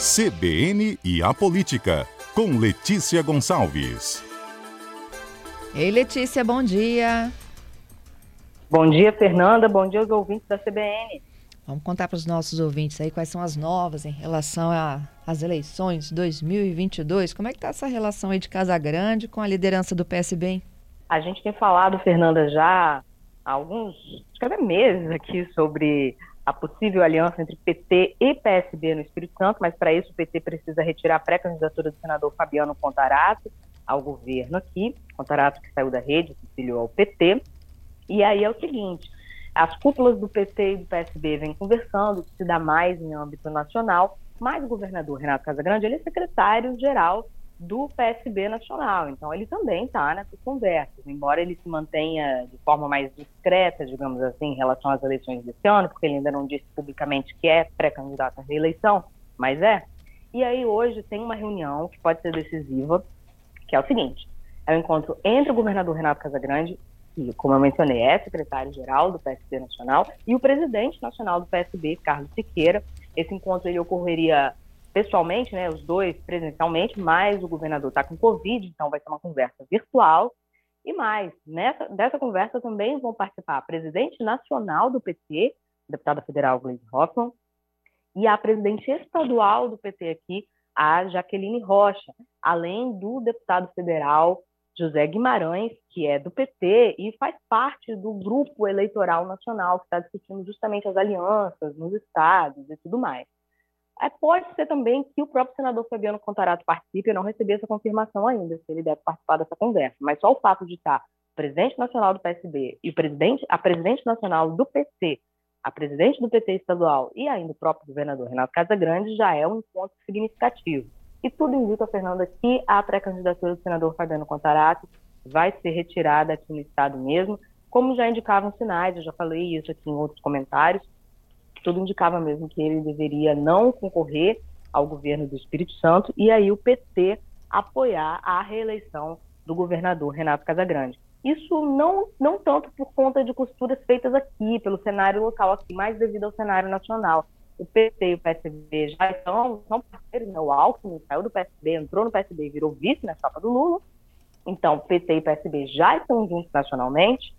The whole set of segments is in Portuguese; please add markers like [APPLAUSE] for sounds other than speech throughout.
CBN e a Política, com Letícia Gonçalves. Ei, Letícia, bom dia. Bom dia, Fernanda. Bom dia aos ouvintes da CBN. Vamos contar para os nossos ouvintes aí quais são as novas em relação às eleições 2022. Como é que está essa relação aí de Casa Grande com a liderança do PSB? A gente tem falado, Fernanda, já há alguns, acho que até meses aqui sobre a possível aliança entre PT e PSB no Espírito Santo, mas para isso o PT precisa retirar a pré-candidatura do senador Fabiano Contarato ao governo aqui, Contarato que saiu da rede, se filiou ao PT. E aí é o seguinte, as cúpulas do PT e do PSB vêm conversando, se dá mais em âmbito nacional, mas o governador Renato Casagrande, ele é secretário-geral do PSB nacional. Então, ele também está nessas conversas, embora ele se mantenha de forma mais discreta, digamos assim, em relação às eleições desse ano, porque ele ainda não disse publicamente que é pré-candidato à reeleição, mas é. E aí, hoje, tem uma reunião que pode ser decisiva, que é o seguinte: é o um encontro entre o governador Renato Casagrande, que, como eu mencionei, é secretário-geral do PSB Nacional, e o presidente nacional do PSB, Carlos Siqueira. Esse encontro ele ocorreria pessoalmente, né, os dois presencialmente, mas o governador está com Covid, então vai ser uma conversa virtual. E mais, nessa, dessa conversa também vão participar a presidente nacional do PT, deputada federal Gleisi Hoffmann, e a presidente estadual do PT aqui, a Jaqueline Rocha, além do deputado federal José Guimarães, que é do PT e faz parte do grupo eleitoral nacional que está discutindo justamente as alianças nos estados e tudo mais. Pode ser também que o próprio senador Fabiano Contarato participe, eu não recebi essa confirmação ainda, se ele deve participar dessa conversa, mas só o fato de estar o presidente nacional do PSB e o presidente, a presidente nacional do PT, a presidente do PT estadual e ainda o próprio governador Renato Casagrande já é um encontro significativo. E tudo indica, Fernanda, que a pré-candidatura do senador Fabiano Contarato vai ser retirada aqui no estado mesmo, como já indicavam sinais, eu já falei isso aqui em outros comentários, tudo indicava mesmo que ele deveria não concorrer ao governo do Espírito Santo e aí o PT apoiar a reeleição do governador Renato Casagrande. Isso não, não tanto por conta de costuras feitas aqui, pelo cenário local aqui, mas devido ao cenário nacional. O PT e o PSB já estão, são parceiros, né? o Alckmin saiu do PSB, entrou no PSB e virou vice na chapa do Lula. Então, PT e PSB já estão juntos nacionalmente.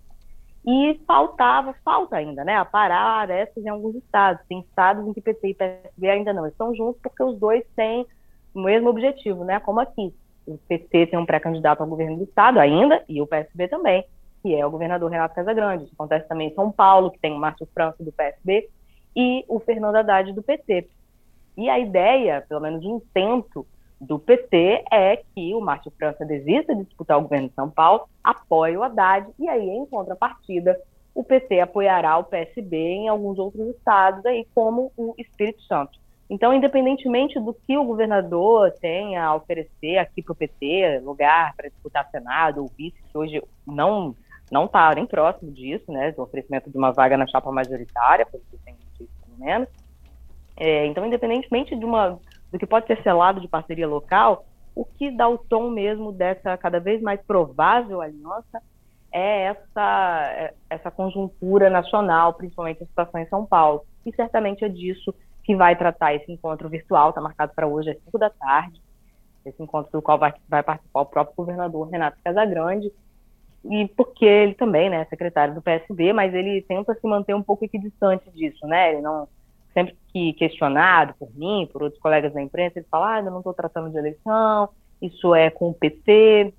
E faltava, falta ainda, né, aparar arestas em alguns estados. Tem estados em que PT e PSB ainda não estão juntos, porque os dois têm o mesmo objetivo, né, como aqui. O PT tem um pré-candidato ao governo do estado ainda, e o PSB também, que é o governador Renato Casagrande. Isso acontece também em São Paulo, que tem o Márcio França do PSB, e o Fernando Haddad do PT. E a ideia, pelo menos de intento, do PT é que o Márcio França desista de disputar o governo de São Paulo, apoie o Haddad, e aí, em contrapartida, o PT apoiará o PSB em alguns outros estados, aí, como o Espírito Santo. Então, independentemente do que o governador tenha a oferecer aqui para o PT, lugar para disputar Senado ou vice, que hoje não não está nem próximo disso, né, do oferecimento de uma vaga na chapa majoritária, pelo que tem notícia, pelo menos. É, então, independentemente de uma do que pode ser selado de parceria local, o que dá o tom mesmo dessa cada vez mais provável aliança é essa, é, essa conjuntura nacional, principalmente a situação em São Paulo. E certamente é disso que vai tratar esse encontro virtual, está marcado para hoje às 5 da tarde, esse encontro do qual vai, vai participar o próprio governador Renato Casagrande, e porque ele também né, é secretário do PSB, mas ele tenta se manter um pouco equidistante disso, né? Ele não, sempre que questionado por mim, por outros colegas da imprensa, ele fala, ah, eu não estou tratando de eleição, isso é com o PT,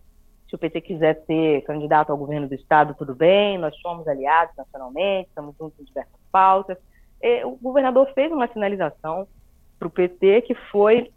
se o PT quiser ser candidato ao governo do Estado, tudo bem, nós somos aliados nacionalmente, estamos juntos em diversas pautas. E o governador fez uma sinalização para o PT que foi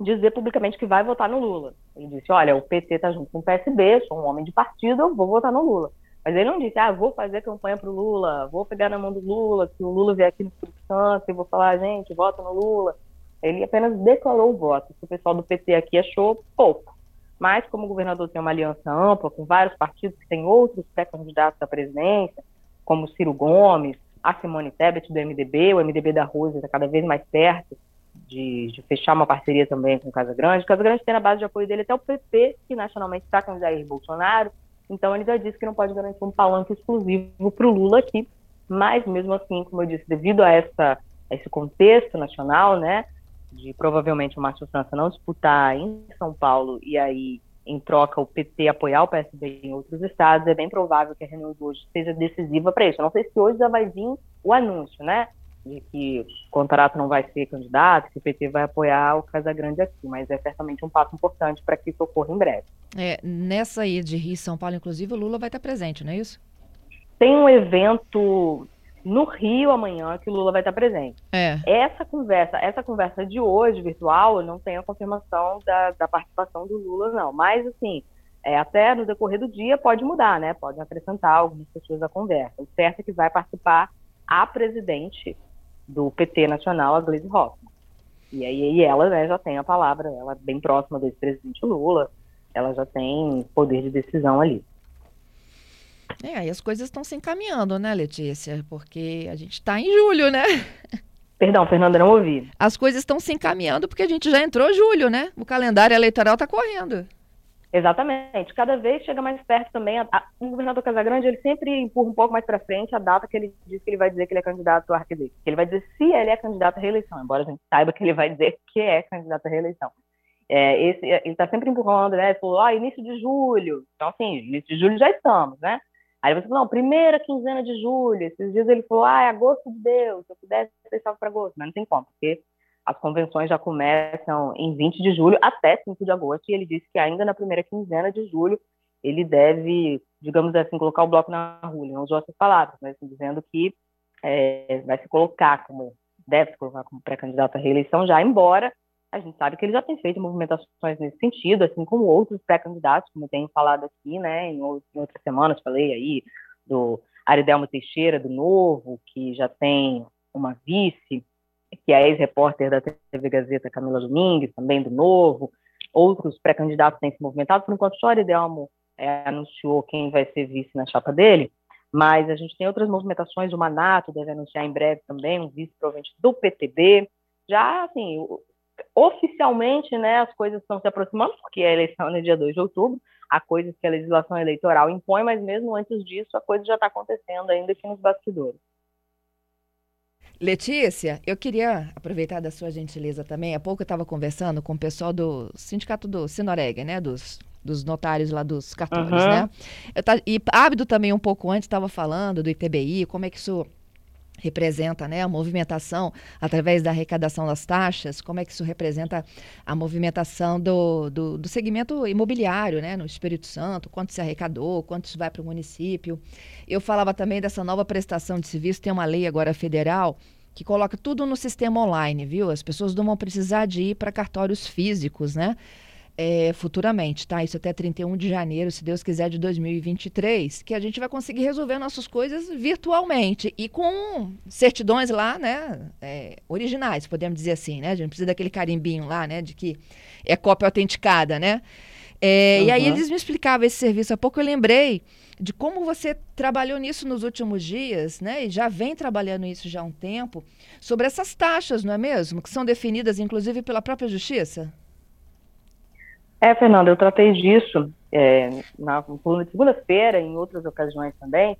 dizer publicamente que vai votar no Lula. Ele disse, olha, o PT está junto com o PSB, sou um homem de partido, eu vou votar no Lula. Mas ele não disse, ah, vou fazer campanha para o Lula, vou pegar na mão do Lula, se o Lula vier aqui no Espírito Santo e vou falar, gente, vota no Lula. Ele apenas declarou o voto. O pessoal do PT aqui achou pouco. Mas, como o governador tem uma aliança ampla com vários partidos que têm outros pré-candidatos à presidência, como Ciro Gomes, a Simone Tebet do MDB, o MDB da Rosa está cada vez mais perto de, de, fechar uma parceria também com Casa Grande. Casa Grande tem na base de apoio dele até o PP, que nacionalmente está com Jair Bolsonaro, então ele já disse que não pode garantir um palanque exclusivo para o Lula aqui, mas mesmo assim, como eu disse, devido a essa esse contexto nacional, né, de provavelmente o Márcio França não disputar em São Paulo e aí, em troca, o PT apoiar o PSB em outros estados, é bem provável que a reunião de hoje seja decisiva para isso. Eu não sei se hoje já vai vir o anúncio, né? De que o contrato não vai ser candidato, que o PT vai apoiar o Casagrande aqui, mas é certamente um passo importante para que isso ocorra em breve. É, nessa aí de Rio e São Paulo, inclusive, o Lula vai estar presente, não é isso? Tem um evento no Rio amanhã que o Lula vai estar presente. É. Essa conversa, essa conversa de hoje, virtual, eu não tenho a confirmação da, da participação do Lula, não. Mas, assim, é, até no decorrer do dia pode mudar, né? Pode acrescentar algumas pessoas à conversa. O certo é que vai participar a presidente do PT Nacional, a Gleisi Hoffmann. E aí e ela né, já tem a palavra, ela é bem próxima do ex-presidente Lula, ela já tem poder de decisão ali. É, aí as coisas estão se encaminhando, né, Letícia? Porque a gente está em julho, né? Perdão, Fernanda, não ouvi. As coisas estão se encaminhando porque a gente já entrou julho, né? O calendário eleitoral está correndo. Exatamente. Cada vez chega mais perto também. A, a, o governador Casagrande ele sempre empurra um pouco mais para frente a data que ele diz que ele vai dizer que ele é candidato à arquidiocese. Ele vai dizer se ele é candidato à reeleição, embora a gente saiba que ele vai dizer que é candidato à reeleição. É, esse, ele está sempre empurrando, né? Ele falou, ah, início de julho. Então, assim, início de julho já estamos, né? Aí você falou, não, primeira quinzena de julho. Esses dias ele falou, ah, é agosto de Deus, se eu pudesse, eu deixava para agosto. Mas não tem como, porque as convenções já começam em 20 de julho até 5 de agosto, e ele disse que ainda na primeira quinzena de julho ele deve, digamos assim, colocar o bloco na rua. Ele não usou essas palavras, mas assim, dizendo que é, vai se colocar como, deve se colocar como pré-candidato à reeleição já, embora a gente sabe que ele já tem feito movimentações nesse sentido, assim como outros pré-candidatos, como eu tenho falado aqui, né, em, outras semanas, falei aí do Aridelmo Teixeira, do Novo, que já tem uma vice, que é ex-repórter da TV Gazeta, Camila Domingues, também do Novo, outros pré-candidatos têm se movimentado, por enquanto só Aridelmo é, anunciou quem vai ser vice na chapa dele, mas a gente tem outras movimentações, o Manato deve anunciar em breve também um vice provavelmente do PTB, já, assim, oficialmente, né, as coisas estão se aproximando, porque a eleição é no dia 2 de outubro, há coisas que a legislação eleitoral impõe, mas mesmo antes disso, a coisa já está acontecendo ainda aqui nos bastidores. Letícia, eu queria aproveitar da sua gentileza também. Há pouco eu estava conversando com o pessoal do sindicato do Sinoreg, né? Dos, dos notários lá dos cartórios, uhum. né? Eu tá, e Ábido também um pouco antes estava falando do ITBI, como é que isso representa né, a movimentação através da arrecadação das taxas, como é que isso representa a movimentação do, do, do segmento imobiliário né, no Espírito Santo, quanto se arrecadou, quanto isso vai para o município. Eu falava também dessa nova prestação de serviço, tem uma lei agora federal que coloca tudo no sistema online, viu? As pessoas não vão precisar de ir para cartórios físicos, né? É, futuramente, tá? Isso até 31 de janeiro, se Deus quiser, de 2023, que a gente vai conseguir resolver nossas coisas virtualmente e com certidões lá, né? É, originais, podemos dizer assim, né? A gente precisa daquele carimbinho lá, né? De que é cópia autenticada, né? É, uhum. E aí eles me explicavam esse serviço. Há pouco eu lembrei de como você trabalhou nisso nos últimos dias, né? E já vem trabalhando isso já há um tempo, sobre essas taxas, não é mesmo? Que são definidas, inclusive, pela própria justiça. É, Fernanda, eu tratei disso é, na segunda-feira, em outras ocasiões também,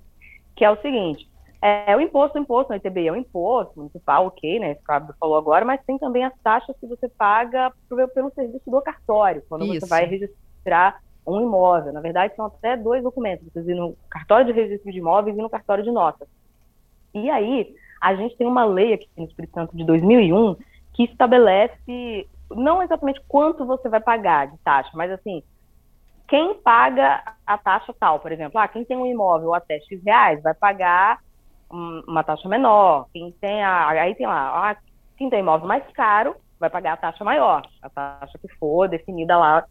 que é o seguinte, é, o imposto, o imposto no ITBI é um imposto municipal, ok, né, esse Fábio falou agora, mas tem também as taxas que você paga pelo, pelo serviço do cartório, quando Isso. você vai registrar um imóvel. Na verdade, são até dois documentos, você ir no cartório de registro de imóveis e no cartório de notas. E aí, a gente tem uma lei aqui no Espírito Santo de 2001 que estabelece não exatamente quanto você vai pagar de taxa, mas assim, quem paga a taxa tal, por exemplo, ah, quem tem um imóvel até X reais vai pagar uma taxa menor, quem tem a, aí tem lá, ah, quem tem imóvel mais caro vai pagar a taxa maior, a taxa que for definida lá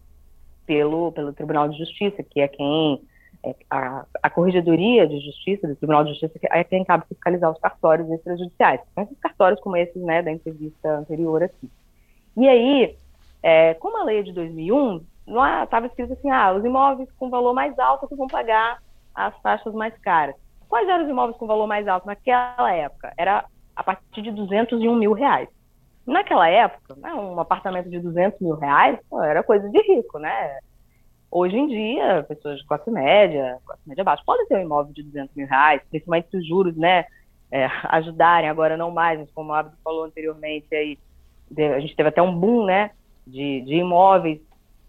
pelo, pelo Tribunal de Justiça, que é quem é, a, a Corregedoria de Justiça do Tribunal de Justiça é quem cabe fiscalizar os cartórios extrajudiciais. São esses cartórios como esses, né, da entrevista anterior aqui. E aí, é, como a lei é de 2001, estava escrito assim, ah, os imóveis com valor mais alto que vão pagar as taxas mais caras. Quais eram os imóveis com valor mais alto naquela época? Era a partir de 201 mil reais. Naquela época, né, um apartamento de 200 mil reais pô, era coisa de rico, né? Hoje em dia, pessoas de classe média, classe média baixa, podem ter um imóvel de 200 mil reais, principalmente se os juros, né, é, [LAUGHS] ajudarem, agora não mais, como o Abdo falou anteriormente aí, a gente teve até um boom, né, de, de imóveis.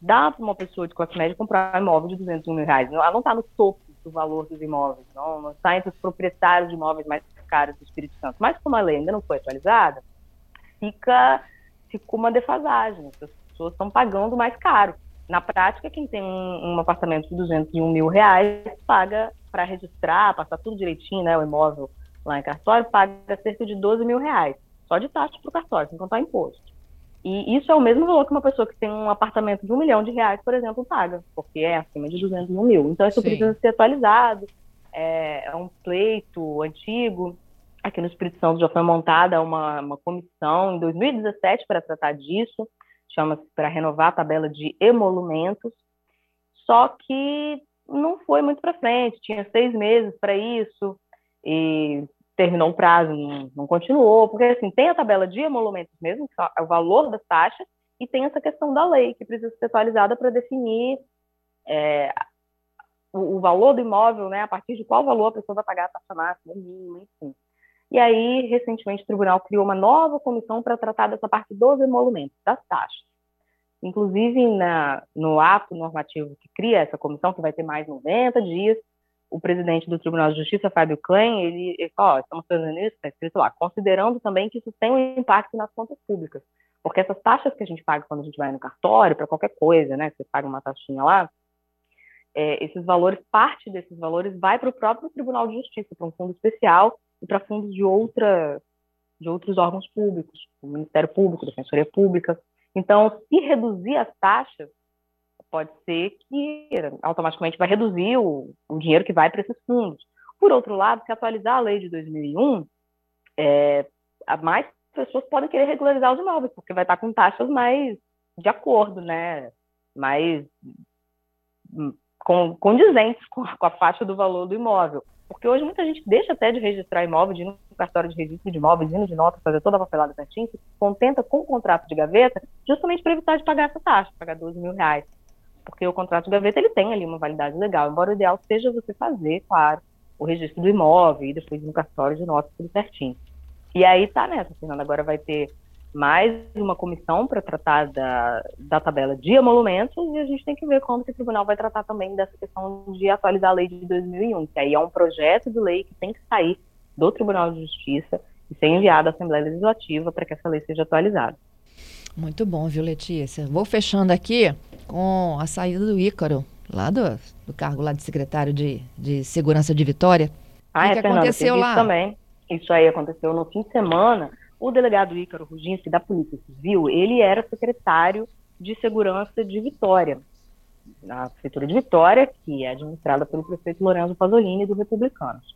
Dá para uma pessoa de classe média comprar um imóvel de 200 mil reais. Ela não está no topo do valor dos imóveis, não, está entre os proprietários de imóveis mais caros do Espírito Santo. Mas como a lei ainda não foi atualizada, fica, fica uma defasagem. As pessoas estão pagando mais caro. Na prática, quem tem um, um apartamento de 201 mil reais paga para registrar, passar tudo direitinho, né, o imóvel lá em cartório, paga cerca de 12 mil reais, só de taxa para o cartório, sem contar imposto. E isso é o mesmo valor que uma pessoa que tem um apartamento de um milhão de reais, por exemplo, paga, porque é acima de 201 mil. Então, isso Sim. precisa ser atualizado. É, é, um pleito antigo. Aqui no Espírito Santo já foi montada uma, uma comissão em 2017 para tratar disso, chama-se para renovar a tabela de emolumentos. Só que não foi muito para frente, tinha seis meses para isso, e terminou o prazo, não, não, continuou, porque assim, tem a tabela de emolumentos mesmo, que é o valor das taxas, e tem essa questão da lei, que precisa ser atualizada para definir é, o, o, valor do imóvel, né, a partir de qual valor a pessoa vai pagar a taxa máxima, mínima, enfim. E aí, recentemente, o tribunal criou uma nova comissão para tratar dessa parte dos emolumentos, das taxas. Inclusive, na, no ato normativo que cria essa comissão, que vai ter mais 90 dias, o presidente do Tribunal de Justiça, Fábio Klein, ele, ele falou, oh, estamos fazendo isso, está escrito lá, considerando também que isso tem um impacto nas contas públicas. Porque essas taxas que a gente paga quando a gente vai no cartório, para qualquer coisa, né, você paga uma taxinha lá, é, esses valores, parte desses valores vai para o próprio Tribunal de Justiça, para um fundo especial e para fundos de, outra, de outros órgãos públicos, o Ministério Público, Defensoria Pública. Então, se reduzir as taxas, pode ser que automaticamente vai reduzir o, o dinheiro que vai para esses fundos. Por outro lado, se atualizar a lei de 2001, é, mais pessoas podem querer regularizar os imóveis, porque vai estar com taxas mais de acordo, né? Mais hum, condizentes com, a faixa do valor do imóvel. Porque hoje muita gente deixa até de registrar imóvel, de ir no cartório de registro de imóveis, indo de nota, fazer toda a papelada certinho, se contenta com o contrato de gaveta, justamente para evitar de pagar essa taxa, pagar 12 mil reais porque o contrato de gaveta ele tem ali uma validade legal, embora o ideal seja você fazer, claro, o registro do imóvel e depois no cartório de notas tudo certinho. E aí tá nessa, Fernanda, agora vai ter mais uma comissão para tratar da, da tabela de emolumentos e a gente tem que ver como que o tribunal vai tratar também dessa questão de atualizar a lei de 2001, que aí é um projeto de lei que tem que sair do Tribunal de Justiça e ser enviado à Assembleia Legislativa para que essa lei seja atualizada. Muito bom, viu, Letícia? Vou fechando aqui com a saída do Ícaro, lá do, do cargo lá de secretário de, de Segurança de Vitória. Ah, o que, é, que aconteceu lá? também. Isso aí aconteceu no fim de semana. O delegado Ícaro Ruginski, da Polícia Civil, ele era secretário de Segurança de Vitória, na Prefeitura de Vitória, que é administrada pelo prefeito Lorenzo Pasolini, do Republicanos.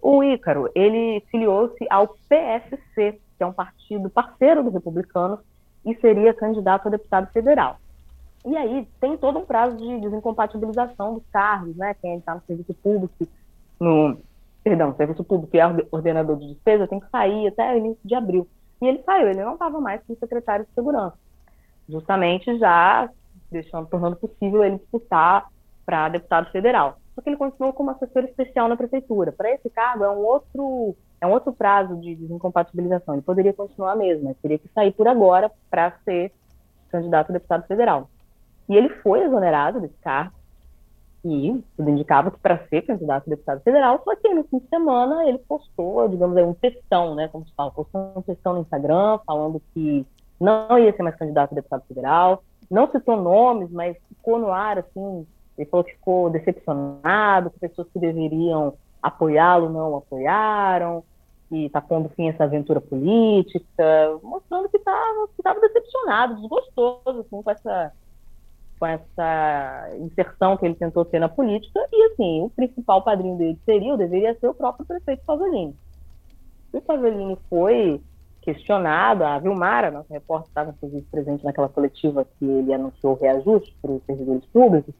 O Ícaro, ele filiou-se ao PSC, que é um partido parceiro do Republicanos, e seria candidato a deputado federal. E aí tem todo um prazo de desincompatibilização dos cargos, né? Quem está no serviço público, no perdão, serviço público e ordenador de despesa tem que sair até o início de abril. E ele saiu, ele não estava mais como secretário de segurança, justamente já deixando, tornando possível ele disputar para deputado federal. Só que ele continuou como assessor especial na prefeitura. Para esse cargo é um outro é um outro prazo de desincompatibilização. Ele poderia continuar mesmo, mas teria que sair por agora para ser candidato a deputado federal. E ele foi exonerado desse cargo, e tudo indicava que para ser candidato a deputado federal, só que no fim de semana ele postou, digamos aí, um textão, né, como se fala, postou um textão no Instagram falando que não ia ser mais candidato a deputado federal, não citou nomes, mas ficou no ar, assim, ele falou que ficou decepcionado, que pessoas que deveriam apoiá-lo não apoiaram, e está pondo fim a essa aventura política, mostrando que estava que tava decepcionado, desgostoso assim, com, essa, com essa inserção que ele tentou ter na política. E assim, o principal padrinho dele seria, ou deveria ser o próprio prefeito Pasolini. o Pasolini foi questionado, a Vilmara, nossa repórter, estava inclusive presente naquela coletiva que ele anunciou reajuste para os servidores públicos,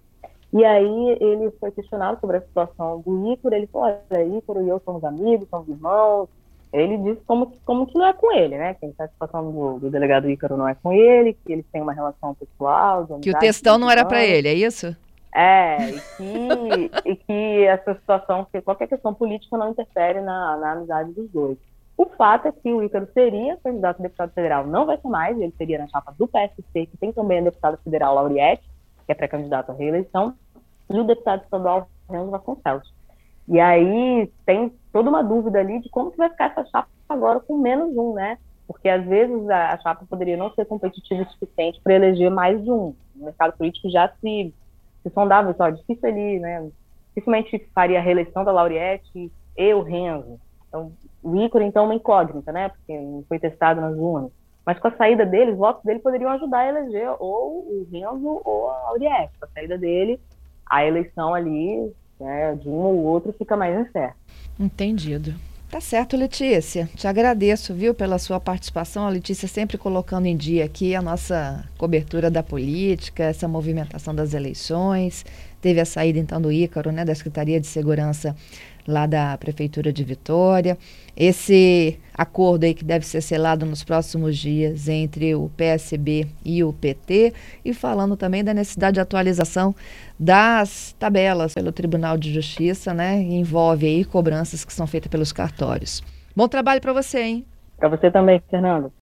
e aí ele foi questionado sobre a situação do Ícaro, ele falou, olha, Ícaro e eu somos amigos, somos irmãos. Ele disse como, como que não é com ele, né? Que a situação do, do delegado Ícaro não é com ele, que eles têm uma relação pessoal. que o textão não era para ele, é isso? É, e que, e que essa situação, que qualquer questão política não interfere na, na amizade dos dois. O fato é que o Ícaro seria candidato a deputado federal, não vai ser mais, ele seria na chapa do PSC, que tem também a deputada federal Lauriette, que é pré-candidato à reeleição, e o deputado estadual Renzo Vasconcelos. E aí tem toda uma dúvida ali de como que vai ficar essa chapa agora com menos um, né? Porque às vezes a, chapa poderia não ser competitiva o suficiente para eleger mais um. O mercado político já se, se sondava, só difícil ali, né? Dificilmente faria a reeleição da Lauriette e o Renzo. Então, o Ícaro, então, é uma incógnita, né? Porque não foi testado nas urnas. Mas com a saída dele, os votos dele poderiam ajudar a eleger ou o Renzo ou a Lauriette. Com a saída dele, a eleição ali né, de um ou outro fica mais incerta. Entendido. Tá certo, Letícia. Te agradeço, viu, pela sua participação. A Letícia sempre colocando em dia aqui a nossa cobertura da política, essa movimentação das eleições. Teve a saída, então, do Ícaro, né, da Secretaria de Segurança lá da Prefeitura de Vitória. Esse acordo aí que deve ser selado nos próximos dias entre o PSB e o PT e falando também da necessidade de atualização das tabelas pelo Tribunal de Justiça, né? Envolve aí cobranças que são feitas pelos cartórios. Bom trabalho para você, hein? Para você também, Fernando.